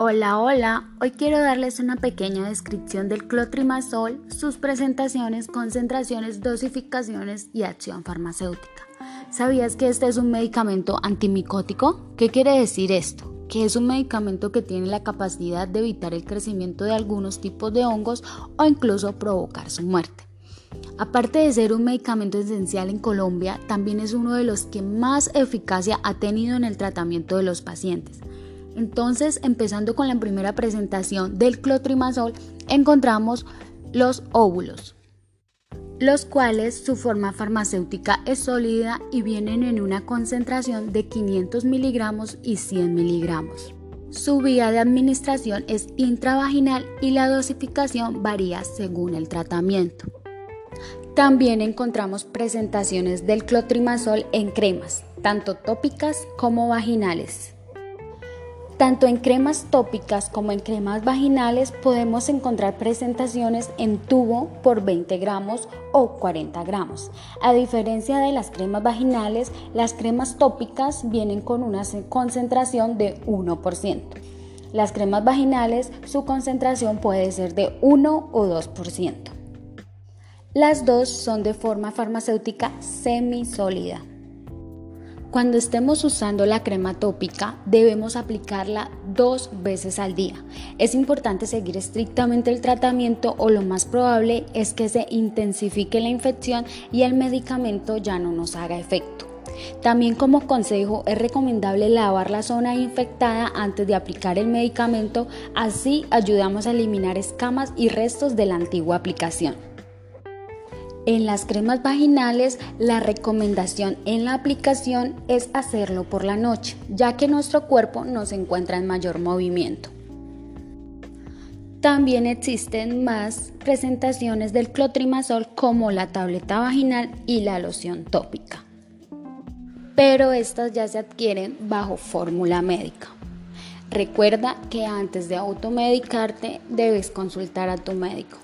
Hola, hola. Hoy quiero darles una pequeña descripción del clotrimazol, sus presentaciones, concentraciones, dosificaciones y acción farmacéutica. ¿Sabías que este es un medicamento antimicótico? ¿Qué quiere decir esto? Que es un medicamento que tiene la capacidad de evitar el crecimiento de algunos tipos de hongos o incluso provocar su muerte. Aparte de ser un medicamento esencial en Colombia, también es uno de los que más eficacia ha tenido en el tratamiento de los pacientes. Entonces, empezando con la primera presentación del clotrimazol, encontramos los óvulos, los cuales su forma farmacéutica es sólida y vienen en una concentración de 500 miligramos y 100 miligramos. Su vía de administración es intravaginal y la dosificación varía según el tratamiento. También encontramos presentaciones del clotrimazol en cremas, tanto tópicas como vaginales. Tanto en cremas tópicas como en cremas vaginales podemos encontrar presentaciones en tubo por 20 gramos o 40 gramos. A diferencia de las cremas vaginales, las cremas tópicas vienen con una concentración de 1%. Las cremas vaginales, su concentración puede ser de 1 o 2%. Las dos son de forma farmacéutica semisólida. Cuando estemos usando la crema tópica, debemos aplicarla dos veces al día. Es importante seguir estrictamente el tratamiento o lo más probable es que se intensifique la infección y el medicamento ya no nos haga efecto. También como consejo es recomendable lavar la zona infectada antes de aplicar el medicamento, así ayudamos a eliminar escamas y restos de la antigua aplicación. En las cremas vaginales, la recomendación en la aplicación es hacerlo por la noche, ya que nuestro cuerpo no se encuentra en mayor movimiento. También existen más presentaciones del clotrimazol como la tableta vaginal y la loción tópica. Pero estas ya se adquieren bajo fórmula médica. Recuerda que antes de automedicarte debes consultar a tu médico.